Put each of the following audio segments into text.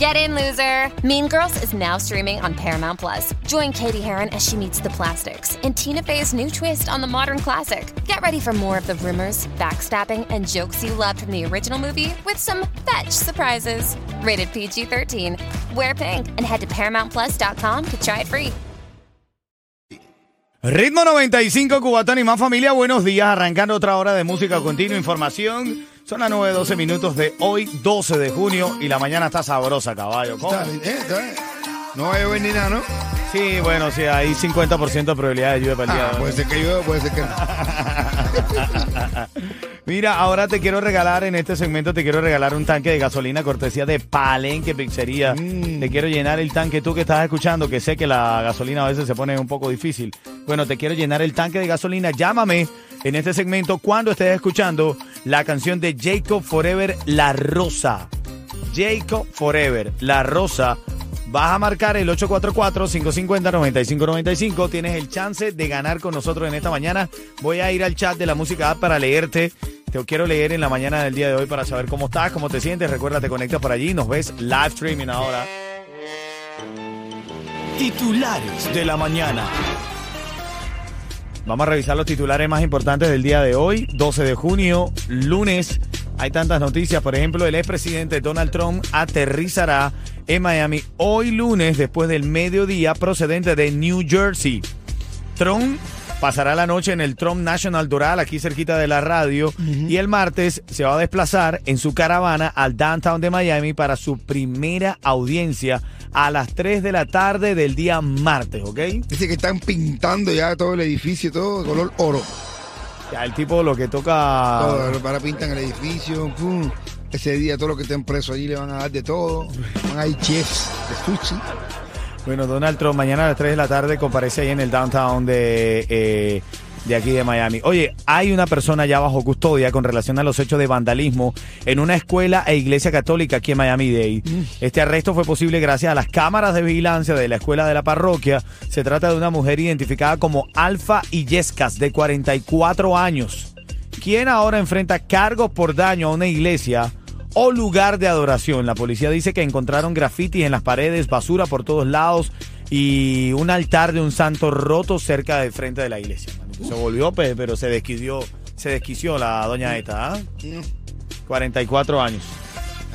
Get in, loser! Mean Girls is now streaming on Paramount Plus. Join Katie Heron as she meets the plastics in Tina Fey's new twist on the modern classic. Get ready for more of the rumors, backstabbing, and jokes you loved from the original movie with some fetch surprises. Rated PG 13. Wear pink and head to ParamountPlus.com to try it free. Ritmo 95, Cubatón y más familia, buenos días, arrancando otra hora de música continua, información. Son las 9.12 minutos de hoy, 12 de junio, y la mañana está sabrosa, caballo. ¿Cómo? Está bien, está bien. No va a llover ni nada, ¿no? Sí, bueno, sí, hay 50% de probabilidad de lluvia para el día Ah, puede ser que llueva, puede ser que no. Mira, ahora te quiero regalar, en este segmento te quiero regalar un tanque de gasolina cortesía de Palenque Pizzería. Mm. Te quiero llenar el tanque, tú que estás escuchando, que sé que la gasolina a veces se pone un poco difícil. Bueno, te quiero llenar el tanque de gasolina. Llámame en este segmento cuando estés escuchando la canción de Jacob Forever, La Rosa. Jacob Forever, La Rosa. Vas a marcar el 844-550-9595. Tienes el chance de ganar con nosotros en esta mañana. Voy a ir al chat de la música para leerte. Te quiero leer en la mañana del día de hoy para saber cómo estás, cómo te sientes. Recuerda, te conectas por allí. Nos ves live streaming ahora. Titulares de la mañana. Vamos a revisar los titulares más importantes del día de hoy, 12 de junio, lunes. Hay tantas noticias, por ejemplo, el expresidente Donald Trump aterrizará en Miami hoy lunes después del mediodía procedente de New Jersey. Trump pasará la noche en el Trump National Doral, aquí cerquita de la radio, y el martes se va a desplazar en su caravana al downtown de Miami para su primera audiencia a las 3 de la tarde del día martes, ¿ok? Dice que están pintando ya todo el edificio, todo de color oro. Ya el tipo lo que toca... Todo, para pintan el edificio. pum. Ese día todos los que estén presos allí le van a dar de todo. Van a ir chefs de sushi. Bueno, Donald Trump mañana a las 3 de la tarde comparece ahí en el downtown de, eh, de aquí de Miami. Oye, hay una persona ya bajo custodia con relación a los hechos de vandalismo en una escuela e iglesia católica aquí en Miami-Dade. Este arresto fue posible gracias a las cámaras de vigilancia de la escuela de la parroquia. Se trata de una mujer identificada como Alfa Illescas, de 44 años, quien ahora enfrenta cargos por daño a una iglesia o lugar de adoración. La policía dice que encontraron grafitis en las paredes, basura por todos lados y un altar de un santo roto cerca del frente de la iglesia. Se volvió, pe- pero se desquició, se desquició la doña esta, ¿ah? 44 años.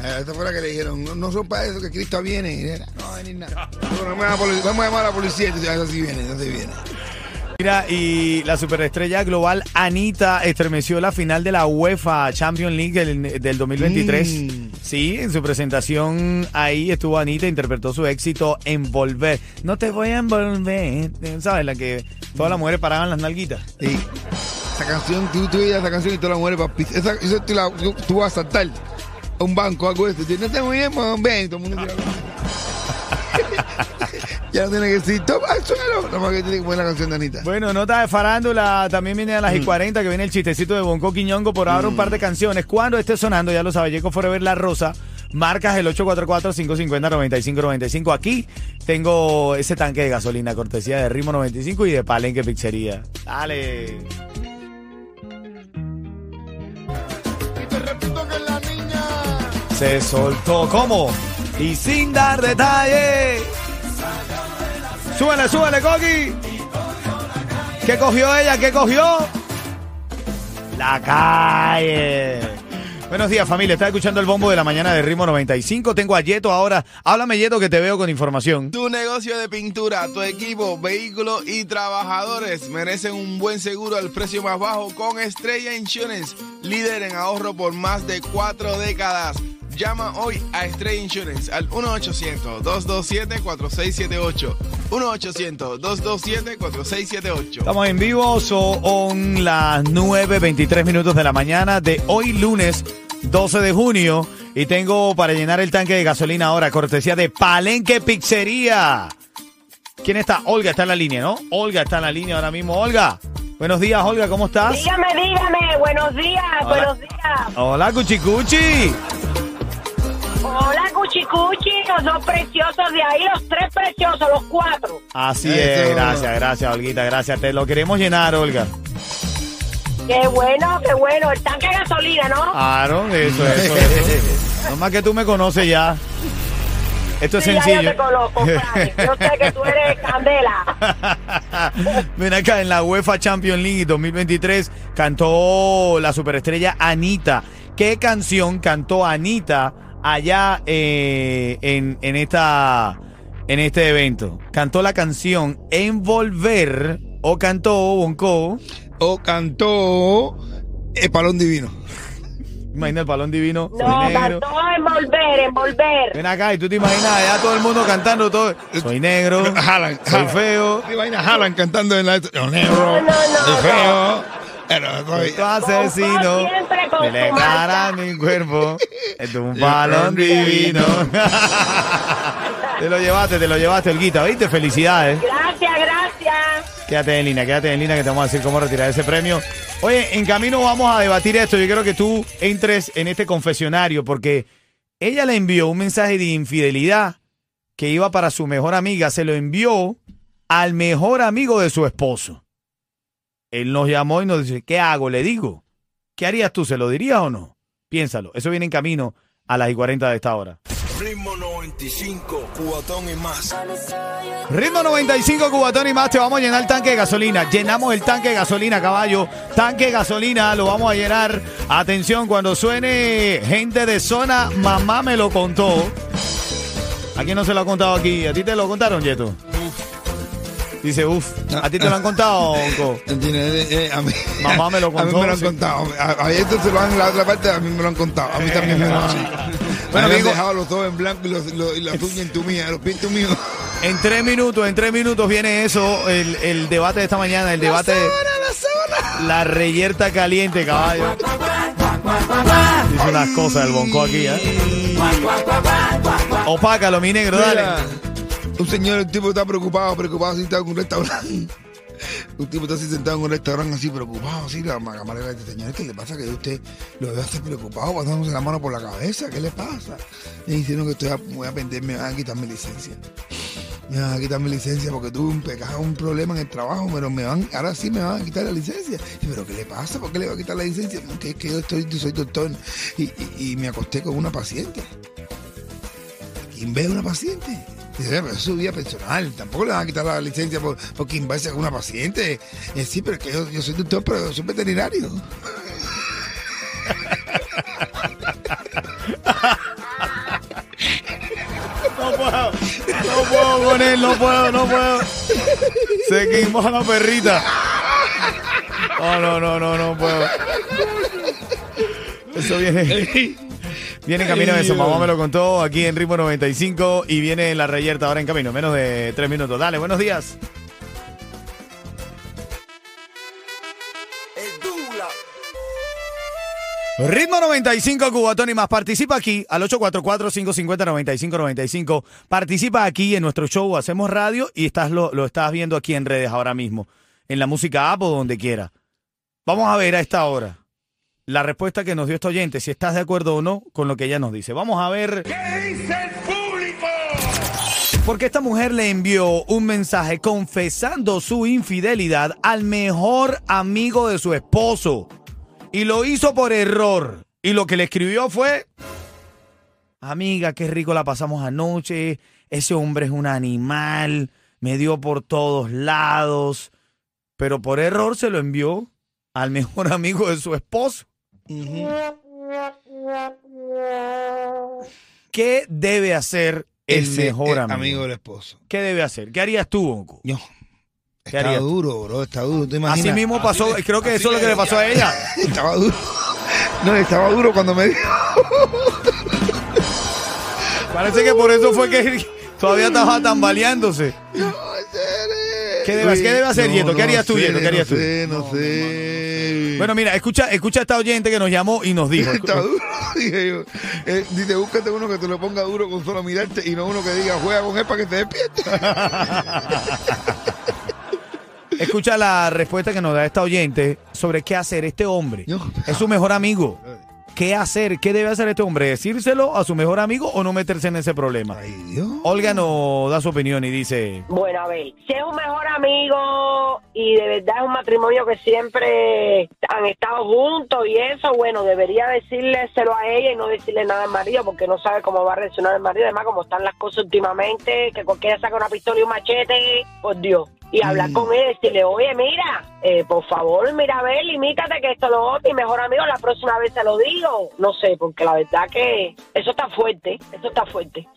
Eh, Esta fue la que le dijeron, no, no son para eso que Cristo viene. No va a venir nada. Bueno, vamos, a llamar a la policía y tú sabes, eso sí viene, eso sí viene. Mira, y la superestrella global Anita estremeció la final de la UEFA Champions League del, del 2023. Mm. Sí, en su presentación ahí estuvo Anita, interpretó su éxito Envolver. No te voy a envolver. ¿Sabes? La que todas las mujeres paraban las nalguitas. Sí. Esa canción, tú, tú esa canción y todas las mujeres papi. Esa, eso tú, la- tú- tú vas a saltar a un banco, algo de tú, No te voy a y Todo el mundo Ya no tiene que decir, toma al suelo. Nada más que tiene que poner la canción de Anita. Bueno, nota de farándula, también viene a las y 40 que viene el chistecito de Bonco Quiñongo por ahora un par de canciones. Cuando esté sonando, ya lo sabe, Yeco Forever La Rosa, marcas el 844-550-9595. Aquí tengo ese tanque de gasolina, cortesía de Ritmo 95 y de Palenque Pizzería. Dale. Y te repito que la niña. Se soltó como y sin dar detalles. Súbele, súbele, Coqui. ¿Qué cogió ella? ¿Qué cogió? La calle. Buenos días, familia. Está escuchando el bombo de la mañana de Ritmo 95. Tengo a Yeto ahora. Háblame, Yeto, que te veo con información. Tu negocio de pintura, tu equipo, vehículos y trabajadores merecen un buen seguro al precio más bajo con Estrella Insurance, líder en ahorro por más de cuatro décadas. Llama hoy a Estrella Insurance al 1-800-227-4678. 1-800-227-4678. Estamos en vivo, son las 9.23 minutos de la mañana de hoy lunes 12 de junio y tengo para llenar el tanque de gasolina ahora, cortesía de Palenque Pizzería. ¿Quién está? Olga está en la línea, ¿no? Olga está en la línea ahora mismo. Olga, Buenos días, Olga, ¿cómo estás? Dígame, dígame, buenos días, buenos días. Hola, Cuchicuchi. Hola, Cuchicuchi, los dos preciosos de ahí, los tres preciosos, los cuatro. Así Eso. es, gracias, gracias, Olguita, gracias. Te lo queremos llenar, Olga. Qué bueno, qué bueno, el tanque de gasolina, ¿no? Claro, eso, eso, eso. No más que tú me conoces ya. Esto es ya sencillo. yo te coloco, Frank. Yo sé que tú eres candela. Ven acá, en la UEFA Champions League 2023 cantó la superestrella Anita. ¿Qué canción cantó Anita allá eh, en, en, esta, en este evento? ¿Cantó la canción Envolver o cantó Bonco? O cantó El Palón Divino. Imagina el balón divino. No, soy negro. cantó envolver, envolver. Ven acá y tú te imaginas allá todo el mundo cantando todo. Soy negro, Jalan, soy jalan. feo. ¿Te imaginas Jalan cantando en la... Negro, No, no, no, soy feo. Pero soy... Tu asesino. Me le cara mi cuerpo. Es un balón divino. te lo llevaste, te lo llevaste, Olguita. ¿Viste? Felicidades. Gracias, gracias. Quédate en línea, quédate en línea que te vamos a decir cómo retirar ese premio. Oye, en camino vamos a debatir esto. Yo quiero que tú entres en este confesionario porque ella le envió un mensaje de infidelidad que iba para su mejor amiga. Se lo envió al mejor amigo de su esposo. Él nos llamó y nos dice, ¿qué hago? Le digo. ¿Qué harías tú? ¿Se lo dirías o no? Piénsalo. Eso viene en camino a las y 40 de esta hora. Ritmo 95, cubatón y más. Ritmo 95 Cubatón y más, te vamos a llenar el tanque de gasolina. Llenamos el tanque de gasolina, caballo. Tanque de gasolina, lo vamos a llenar. Atención, cuando suene gente de zona, mamá me lo contó. ¿A quién no se lo ha contado aquí? ¿A ti te lo contaron, Yeto? Dice, uff. ¿A ti te lo han contado, Onco? ¿Entiendes? Eh, eh, a mí, Mamá me lo A mí contó, me lo han sí. contado. A, a esto se lo han la otra parte, a mí me lo han contado. A mí también me lo han Bueno, Bueno, me han digo- dejado los ojos en blanco y, los, los- y las uñas en tu mía, los pies en tu mío. En tres minutos, en tres minutos viene eso, el, el debate de esta mañana, el debate... La reyerta caliente, caballo. Dice unas cosas el bonco aquí, ¿eh? Opácalo, mi negro, dale. Un señor, el tipo está preocupado, preocupado, está en un restaurante. Un tipo está así sentado en un restaurante así preocupado, así, la ma- camarera dice, señor, ¿qué le pasa que usted lo veo así preocupado, pasándose la mano por la cabeza? ¿Qué le pasa? Y dice, no, que estoy a, voy a vender, me van a quitar mi licencia. Me van a quitar mi licencia porque tuve un pecado, un problema en el trabajo, pero me van, ahora sí me van a quitar la licencia. Pero ¿qué le pasa? ¿Por qué le va a quitar la licencia? Que es que yo estoy, soy doctor y, y- y me acosté con una paciente. ¿Quién ve a una paciente? Es su vida personal. Tampoco le van a quitar la licencia por, por quien vaya con una paciente. Eh, sí, pero es que yo, yo soy doctor, pero yo soy veterinario. No puedo, no puedo con él, no puedo, no puedo. Se quemó la perrita. No, no, no, no, no puedo. Eso viene. Viene en camino eso, mamá me lo contó aquí en Ritmo 95 y viene la reyerta ahora en camino, menos de tres minutos. Dale, buenos días. Ritmo 95 Cubatón y más. Participa aquí al 844-550-9595. Participa aquí en nuestro show. Hacemos radio y estás lo, lo estás viendo aquí en redes ahora mismo. En la música app o donde quiera. Vamos a ver a esta hora la respuesta que nos dio este oyente, si estás de acuerdo o no con lo que ella nos dice. Vamos a ver. ¿Qué dice el público? Porque esta mujer le envió un mensaje confesando su infidelidad al mejor amigo de su esposo. Y lo hizo por error. Y lo que le escribió fue, amiga, qué rico la pasamos anoche. Ese hombre es un animal. Me dio por todos lados. Pero por error se lo envió al mejor amigo de su esposo. ¿Qué debe hacer el Ese mejor es amigo? amigo del esposo. ¿Qué debe hacer? ¿Qué harías tú, Bonco? Yo. ¿Qué Está harías tú? duro, bro, está duro. ¿Te imaginas? Así mismo pasó, creo que eso es lo que le pasó a ella. Estaba duro. No, estaba duro cuando me dijo. Parece que por eso fue que todavía estaba tambaleándose. ¿Qué debe, ¿qué debe hacer, No, Yeto? ¿Qué no harías tú, sé, Yeto? ¿Qué harías no tú? sé, no sé. Bueno, mira, escucha, escucha a esta oyente que nos llamó y nos dijo. Está duro, dije yo. Eh, dice, búscate uno que te lo ponga duro con solo mirarte y no uno que diga, juega con él para que te despierte. Escucha la respuesta que nos da esta oyente sobre qué hacer este hombre. Es su mejor amigo. ¿Qué hacer? ¿Qué debe hacer este hombre? ¿Decírselo a su mejor amigo o no meterse en ese problema? Ay, Dios. Olga nos da su opinión y dice, Bueno, a ver, si es un mejor amigo y de verdad es un matrimonio que siempre han estado juntos y eso, bueno, debería decírselo a ella y no decirle nada al marido porque no sabe cómo va a reaccionar el marido. Además, como están las cosas últimamente, que cualquiera saca una pistola y un machete, por Dios. Y hablar Mm. con él y decirle, oye, mira, eh, por favor, mira, a ver, limítate que esto lo otro, y mejor amigo, la próxima vez se lo digo. No sé, porque la verdad que eso está fuerte, eso está fuerte.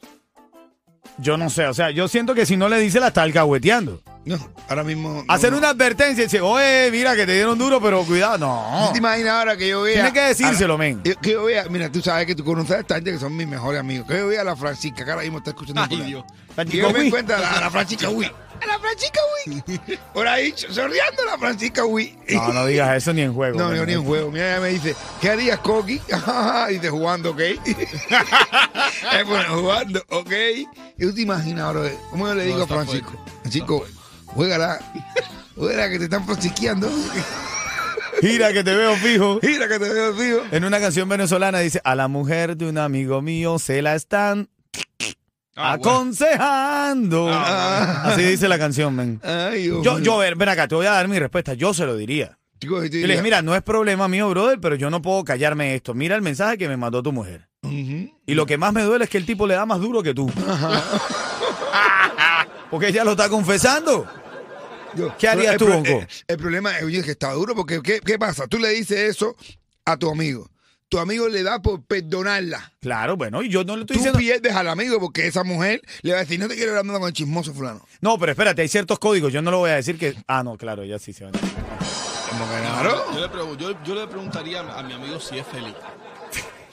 yo no sé, o sea, yo siento que si no le dice la está alcahueteando. No, ahora mismo. no, Hacer no. una advertencia y decir, oye, mira que te dieron duro, pero cuidado. No. ¿Tú te imaginas ahora que yo vea. Tiene que decírselo, men. yo- Que yo vea, mira, tú sabes que tú conoces a esta gente que son mis mejores amigos. Que yo vea a la Francisca, que ahora mismo está escuchando. Ay. Dios. Y yo me encuentro a la, a la Francisca Wii. A la Francisca Wii. Por ahí, sorriando la Francisca Wii. No, no digas eso ni en juego. No, yo ni en juego. Mira, ella me dice, ¿qué harías, Coqui? dice, jugando, ¿ok? es bueno, jugando, ¿ok? Y tú te imaginas ahora, ¿cómo yo le digo a Francisco? fuerte. Francisco, juégala. Juégala que te están francisqueando. Gira que te veo fijo. Mira que te veo, tío. En una canción venezolana dice, a la mujer de un amigo mío se la están Ah, bueno. aconsejando. Ah. Así dice la canción, men. Ay, Yo, yo, ven ven acá, te voy a dar mi respuesta. Yo se lo diría. Yo le dije, mira, no es problema mío, brother, pero yo no puedo callarme esto. Mira el mensaje que me mandó tu mujer. Y lo que más me duele es que el tipo le da más duro que tú. Porque ella lo está confesando. Yo- ¿Qué harías tú, Bonco? El, el problema es que está duro porque ¿qué, ¿qué pasa? Tú le dices eso a tu amigo. Tu amigo le da por perdonarla. Claro, bueno, y yo no le estoy Tú diciendo... pierdes al amigo porque esa mujer le va a decir, no te quiero hablar con el chismoso fulano. No, pero espérate, hay ciertos códigos. Yo no lo voy a decir que... Ah, no, claro, ya sí se va. Claro. Yo le, pregun- yo, yo le preguntaría a mi amigo si es feliz.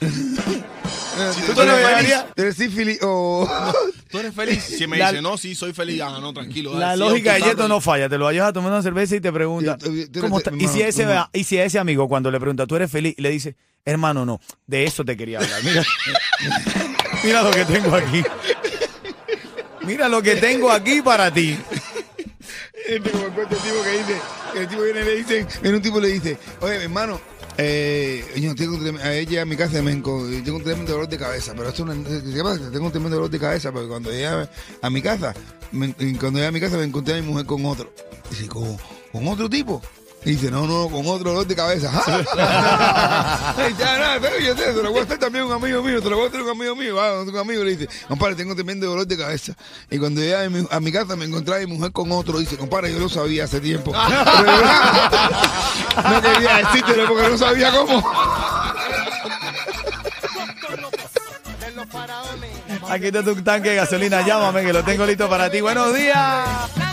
¿Tú te lo dejarías? ¿Eres sífilis o...? ¿Tú eres feliz? Si me La- dice, no, sí, soy feliz. Ah, no, tranquilo. La dale, lógica de Yeto no falla. Te lo vayas a tomar una cerveza y te pregunta. Y si, ese, y si ese amigo cuando le pregunta, ¿tú eres feliz? Y le dice, hermano, no, de eso te quería hablar. Mira, mira lo que tengo aquí. Mira lo que tengo aquí para ti. Este como el este tipo que dice, que el tipo viene y le dice, viene un tipo y le dice, oye, mi hermano, eh, yo tengo, a ella a mi casa me tengo un tremendo dolor de cabeza, pero esto no, ¿qué pasa? Tengo un tremendo dolor de cabeza porque cuando llegué a mi casa, me- cuando llegué a mi casa me encontré a mi mujer con otro. Dice, ¿con, con otro tipo? Y dice, no, no, con otro dolor de cabeza. Ya, nada, pero yo sé, se lo voy a hacer también a un amigo mío, se lo voy a hacer a un amigo mío. Va, un amigo le dice, compadre, tengo tremendo dolor de cabeza. Y cuando llegué a mi, a mi casa me encontré a mi mujer con otro. Dice, compadre, yo lo sabía hace tiempo. Pero no quería decírtelo porque no sabía cómo. Aquí está tu tanque de gasolina. Llámame que lo tengo listo para ti. Buenos días.